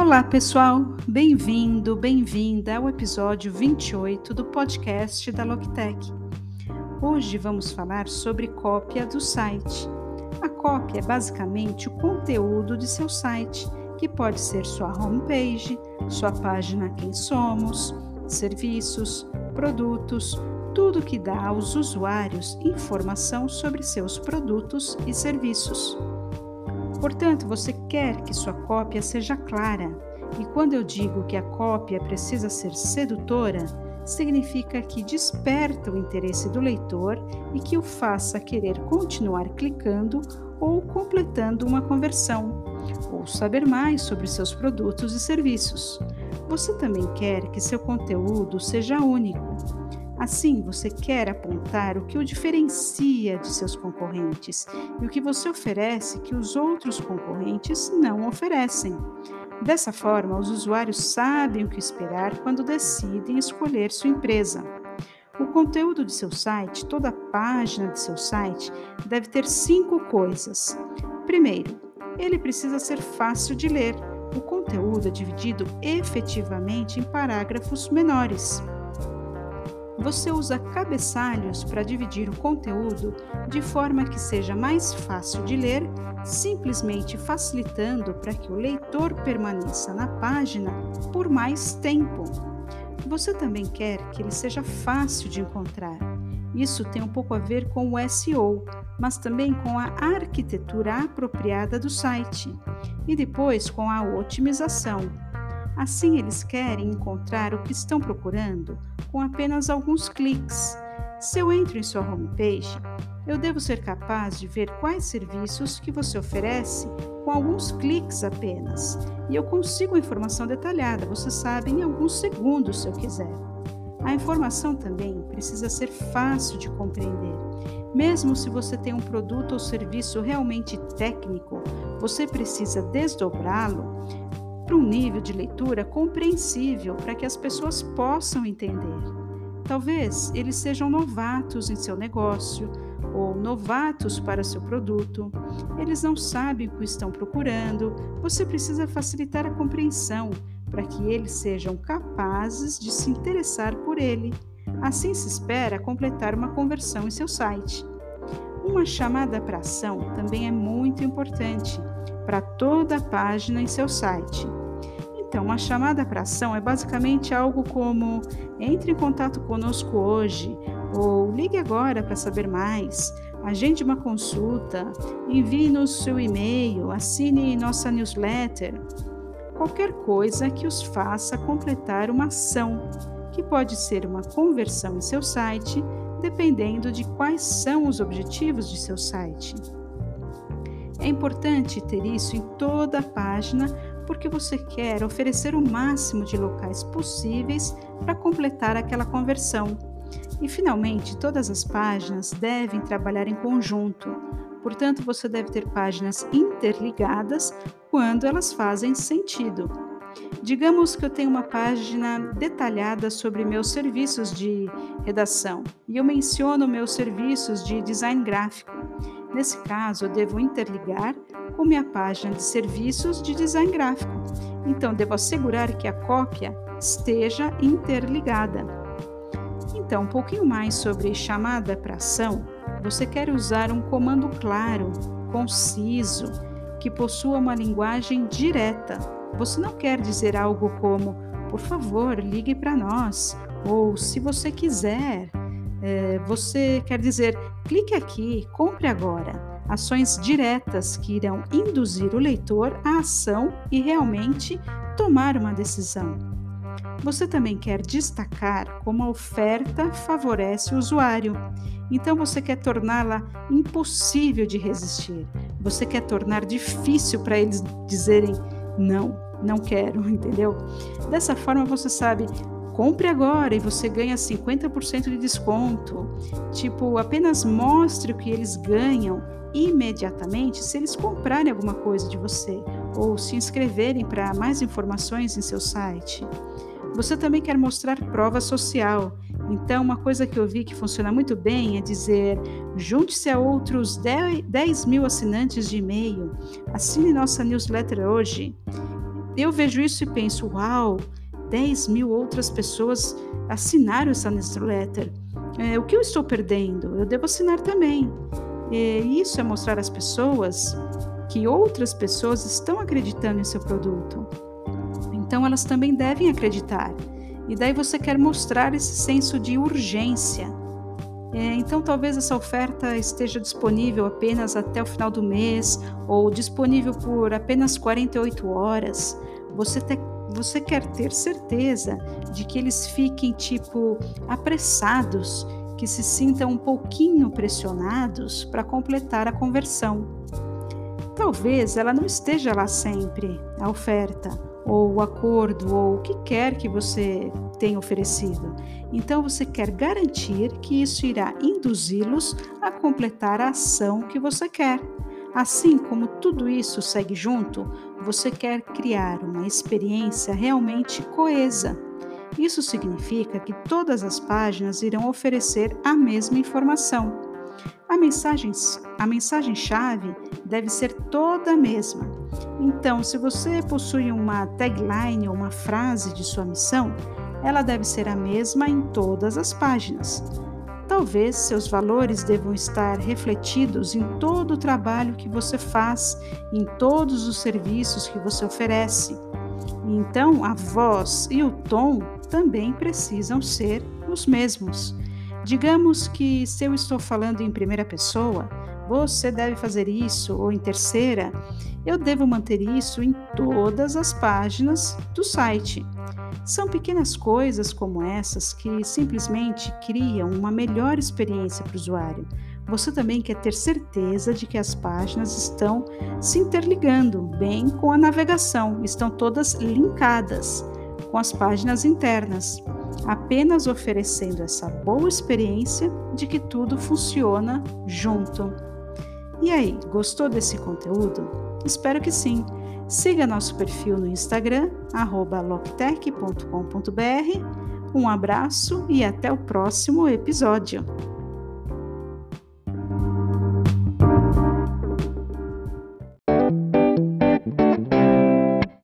Olá, pessoal! Bem-vindo, bem-vinda ao episódio 28 do podcast da Loctech. Hoje vamos falar sobre cópia do site. A cópia é basicamente o conteúdo de seu site, que pode ser sua homepage, sua página Quem Somos, serviços, produtos, tudo que dá aos usuários informação sobre seus produtos e serviços. Portanto, você quer que sua cópia seja clara, e quando eu digo que a cópia precisa ser sedutora, significa que desperta o interesse do leitor e que o faça querer continuar clicando ou completando uma conversão, ou saber mais sobre seus produtos e serviços. Você também quer que seu conteúdo seja único, Assim, você quer apontar o que o diferencia de seus concorrentes e o que você oferece que os outros concorrentes não oferecem. Dessa forma, os usuários sabem o que esperar quando decidem escolher sua empresa. O conteúdo de seu site, toda a página de seu site, deve ter cinco coisas. Primeiro, ele precisa ser fácil de ler. O conteúdo é dividido efetivamente em parágrafos menores. Você usa cabeçalhos para dividir o conteúdo de forma que seja mais fácil de ler, simplesmente facilitando para que o leitor permaneça na página por mais tempo. Você também quer que ele seja fácil de encontrar. Isso tem um pouco a ver com o SEO, mas também com a arquitetura apropriada do site e depois com a otimização. Assim, eles querem encontrar o que estão procurando com apenas alguns cliques. Se eu entro em sua homepage, eu devo ser capaz de ver quais serviços que você oferece com alguns cliques apenas. E eu consigo a informação detalhada, você sabe, em alguns segundos se eu quiser. A informação também precisa ser fácil de compreender. Mesmo se você tem um produto ou serviço realmente técnico, você precisa desdobrá-lo para um nível de leitura compreensível para que as pessoas possam entender. Talvez eles sejam novatos em seu negócio ou novatos para seu produto. Eles não sabem o que estão procurando. Você precisa facilitar a compreensão para que eles sejam capazes de se interessar por ele. Assim se espera completar uma conversão em seu site. Uma chamada para ação também é muito importante para toda a página em seu site. Então, uma chamada para ação é basicamente algo como entre em contato conosco hoje ou ligue agora para saber mais, agende uma consulta, envie-nos seu e-mail, assine nossa newsletter. Qualquer coisa que os faça completar uma ação, que pode ser uma conversão em seu site, dependendo de quais são os objetivos de seu site. É importante ter isso em toda a página porque você quer oferecer o máximo de locais possíveis para completar aquela conversão. E finalmente, todas as páginas devem trabalhar em conjunto. Portanto, você deve ter páginas interligadas quando elas fazem sentido. Digamos que eu tenho uma página detalhada sobre meus serviços de redação e eu menciono meus serviços de design gráfico. Nesse caso, eu devo interligar com minha página de serviços de design gráfico. Então, devo assegurar que a cópia esteja interligada. Então, um pouquinho mais sobre chamada para ação. Você quer usar um comando claro, conciso, que possua uma linguagem direta. Você não quer dizer algo como, por favor, ligue para nós, ou se você quiser. É, você quer dizer, clique aqui, compre agora ações diretas que irão induzir o leitor à ação e realmente tomar uma decisão. Você também quer destacar como a oferta favorece o usuário, então você quer torná-la impossível de resistir. Você quer tornar difícil para eles dizerem não, não quero, entendeu? Dessa forma você sabe compre agora e você ganha 50% de desconto. Tipo, apenas mostre o que eles ganham imediatamente se eles comprarem alguma coisa de você ou se inscreverem para mais informações em seu site. Você também quer mostrar prova social. Então, uma coisa que eu vi que funciona muito bem é dizer: junte-se a outros 10 mil assinantes de e-mail, assine nossa newsletter hoje. eu vejo isso e penso: uau, 10 mil outras pessoas assinaram essa newsletter. É, o que eu estou perdendo? Eu devo assinar também. E isso é mostrar às pessoas que outras pessoas estão acreditando em seu produto. Então elas também devem acreditar. E daí você quer mostrar esse senso de urgência. É, então talvez essa oferta esteja disponível apenas até o final do mês ou disponível por apenas 48 horas. Você, te, você quer ter certeza de que eles fiquem tipo apressados, que se sintam um pouquinho pressionados para completar a conversão. Talvez ela não esteja lá sempre, a oferta ou o acordo, ou o que quer que você tenha oferecido. Então você quer garantir que isso irá induzi-los a completar a ação que você quer. Assim como tudo isso segue junto, você quer criar uma experiência realmente coesa. Isso significa que todas as páginas irão oferecer a mesma informação. A mensagem, a mensagem chave deve ser toda a mesma. Então, se você possui uma tagline ou uma frase de sua missão, ela deve ser a mesma em todas as páginas. Talvez seus valores devam estar refletidos em todo o trabalho que você faz, em todos os serviços que você oferece. Então, a voz e o tom também precisam ser os mesmos. Digamos que se eu estou falando em primeira pessoa, você deve fazer isso, ou em terceira, eu devo manter isso em todas as páginas do site. São pequenas coisas como essas que simplesmente criam uma melhor experiência para o usuário. Você também quer ter certeza de que as páginas estão se interligando bem com a navegação, estão todas linkadas com as páginas internas apenas oferecendo essa boa experiência de que tudo funciona junto. E aí, gostou desse conteúdo? Espero que sim. Siga nosso perfil no Instagram, loctech.com.br. Um abraço e até o próximo episódio.